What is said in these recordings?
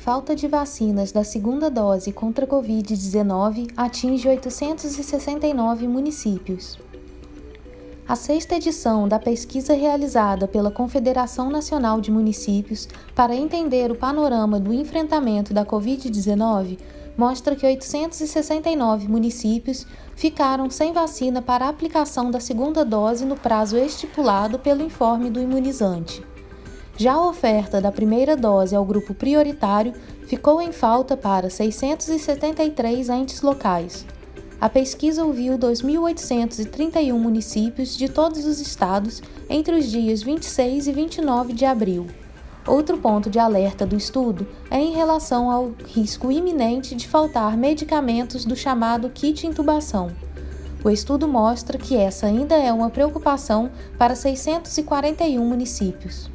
Falta de vacinas da segunda dose contra a Covid-19 atinge 869 municípios. A sexta edição da pesquisa realizada pela Confederação Nacional de Municípios para entender o panorama do enfrentamento da Covid-19 mostra que 869 municípios ficaram sem vacina para aplicação da segunda dose no prazo estipulado pelo informe do imunizante. Já a oferta da primeira dose ao grupo prioritário ficou em falta para 673 entes locais. A pesquisa ouviu 2.831 municípios de todos os estados entre os dias 26 e 29 de abril. Outro ponto de alerta do estudo é em relação ao risco iminente de faltar medicamentos do chamado kit intubação. O estudo mostra que essa ainda é uma preocupação para 641 municípios.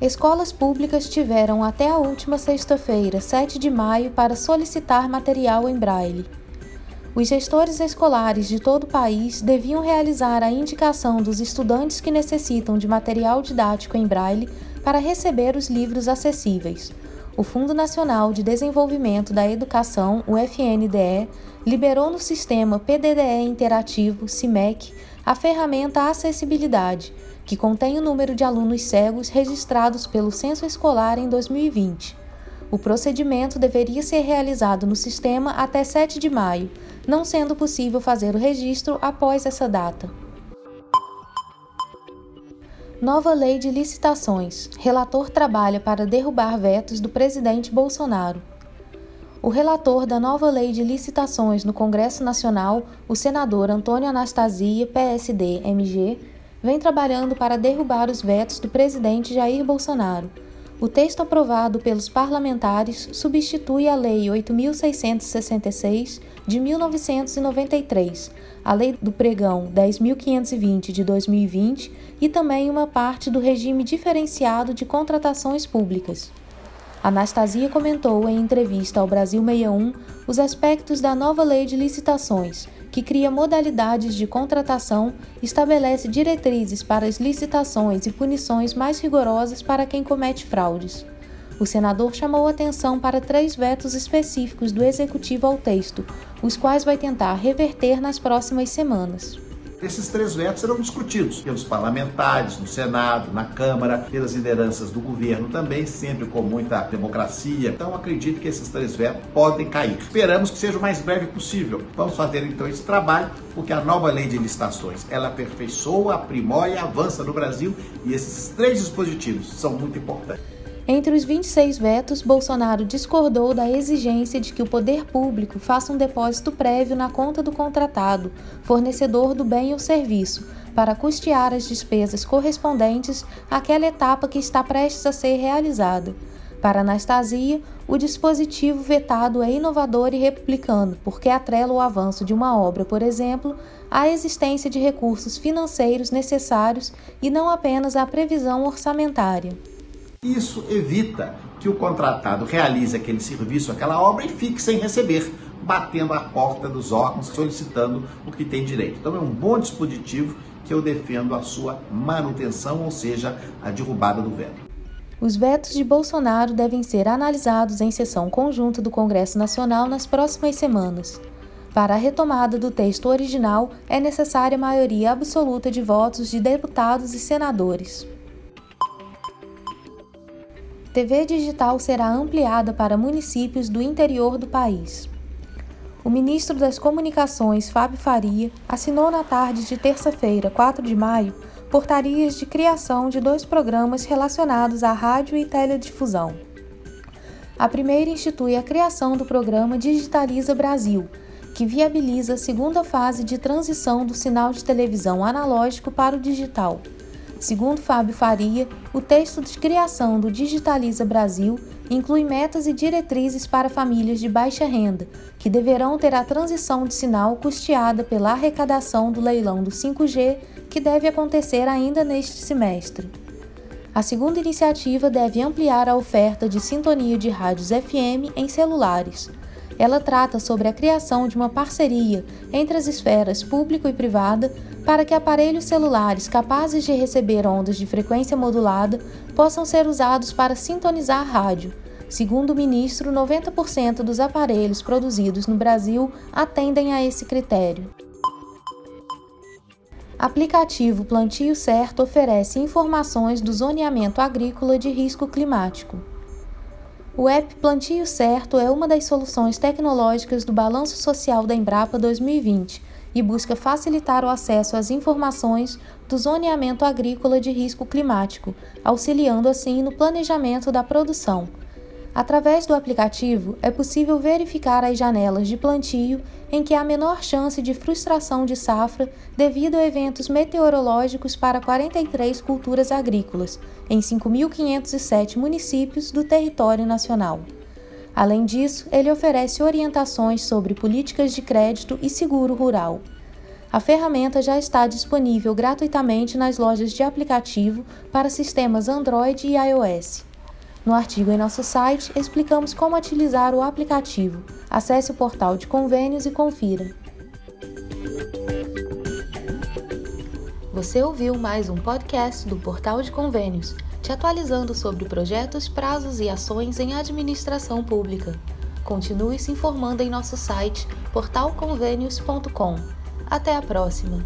Escolas públicas tiveram até a última sexta-feira, 7 de maio, para solicitar material em braille. Os gestores escolares de todo o país deviam realizar a indicação dos estudantes que necessitam de material didático em braille para receber os livros acessíveis. O Fundo Nacional de Desenvolvimento da Educação, o FNDE, liberou no sistema PDDE Interativo, CIMEC, a ferramenta Acessibilidade que contém o número de alunos cegos registrados pelo censo escolar em 2020. O procedimento deveria ser realizado no sistema até 7 de maio, não sendo possível fazer o registro após essa data. Nova Lei de Licitações. Relator trabalha para derrubar vetos do presidente Bolsonaro. O relator da nova Lei de Licitações no Congresso Nacional, o senador Antônio Anastasia, PSD-MG, vem trabalhando para derrubar os vetos do presidente Jair Bolsonaro. O texto aprovado pelos parlamentares substitui a Lei 8.666 de 1993, a Lei do Pregão 10.520 de 2020 e também uma parte do regime diferenciado de contratações públicas. Anastasia comentou em entrevista ao Brasil 61 os aspectos da nova lei de licitações, que cria modalidades de contratação, estabelece diretrizes para as licitações e punições mais rigorosas para quem comete fraudes. O senador chamou atenção para três vetos específicos do executivo ao texto, os quais vai tentar reverter nas próximas semanas. Esses três vetos serão discutidos pelos parlamentares, no Senado, na Câmara, pelas lideranças do governo também, sempre com muita democracia. Então acredito que esses três vetos podem cair. Esperamos que seja o mais breve possível. Vamos fazer então esse trabalho, porque a nova lei de licitações, ela aperfeiçoa, aprimora e avança no Brasil e esses três dispositivos são muito importantes. Entre os 26 vetos, Bolsonaro discordou da exigência de que o poder público faça um depósito prévio na conta do contratado, fornecedor do bem ou serviço, para custear as despesas correspondentes àquela etapa que está prestes a ser realizada. Para Anastasia, o dispositivo vetado é inovador e republicano, porque atrela o avanço de uma obra, por exemplo, à existência de recursos financeiros necessários e não apenas à previsão orçamentária. Isso evita que o contratado realize aquele serviço, aquela obra e fique sem receber, batendo a porta dos órgãos, solicitando o que tem direito. Então é um bom dispositivo que eu defendo a sua manutenção, ou seja, a derrubada do veto. Os vetos de Bolsonaro devem ser analisados em sessão conjunta do Congresso Nacional nas próximas semanas. Para a retomada do texto original, é necessária maioria absoluta de votos de deputados e senadores. TV digital será ampliada para municípios do interior do país. O ministro das Comunicações, Fábio Faria, assinou na tarde de terça-feira, 4 de maio, portarias de criação de dois programas relacionados à rádio e teledifusão. A primeira institui a criação do programa Digitaliza Brasil, que viabiliza a segunda fase de transição do sinal de televisão analógico para o digital. Segundo Fábio Faria, o texto de criação do Digitaliza Brasil inclui metas e diretrizes para famílias de baixa renda, que deverão ter a transição de sinal custeada pela arrecadação do leilão do 5G, que deve acontecer ainda neste semestre. A segunda iniciativa deve ampliar a oferta de sintonia de rádios FM em celulares. Ela trata sobre a criação de uma parceria entre as esferas público e privada para que aparelhos celulares capazes de receber ondas de frequência modulada possam ser usados para sintonizar rádio. Segundo o ministro, 90% dos aparelhos produzidos no Brasil atendem a esse critério. Aplicativo Plantio Certo oferece informações do zoneamento agrícola de risco climático. O app Plantio Certo é uma das soluções tecnológicas do Balanço Social da Embrapa 2020 e busca facilitar o acesso às informações do zoneamento agrícola de risco climático, auxiliando assim no planejamento da produção. Através do aplicativo, é possível verificar as janelas de plantio em que há menor chance de frustração de safra devido a eventos meteorológicos para 43 culturas agrícolas, em 5.507 municípios do território nacional. Além disso, ele oferece orientações sobre políticas de crédito e seguro rural. A ferramenta já está disponível gratuitamente nas lojas de aplicativo para sistemas Android e iOS. No artigo em nosso site, explicamos como utilizar o aplicativo. Acesse o portal de convênios e confira. Você ouviu mais um podcast do Portal de Convênios, te atualizando sobre projetos, prazos e ações em administração pública. Continue se informando em nosso site portalconvênios.com. Até a próxima!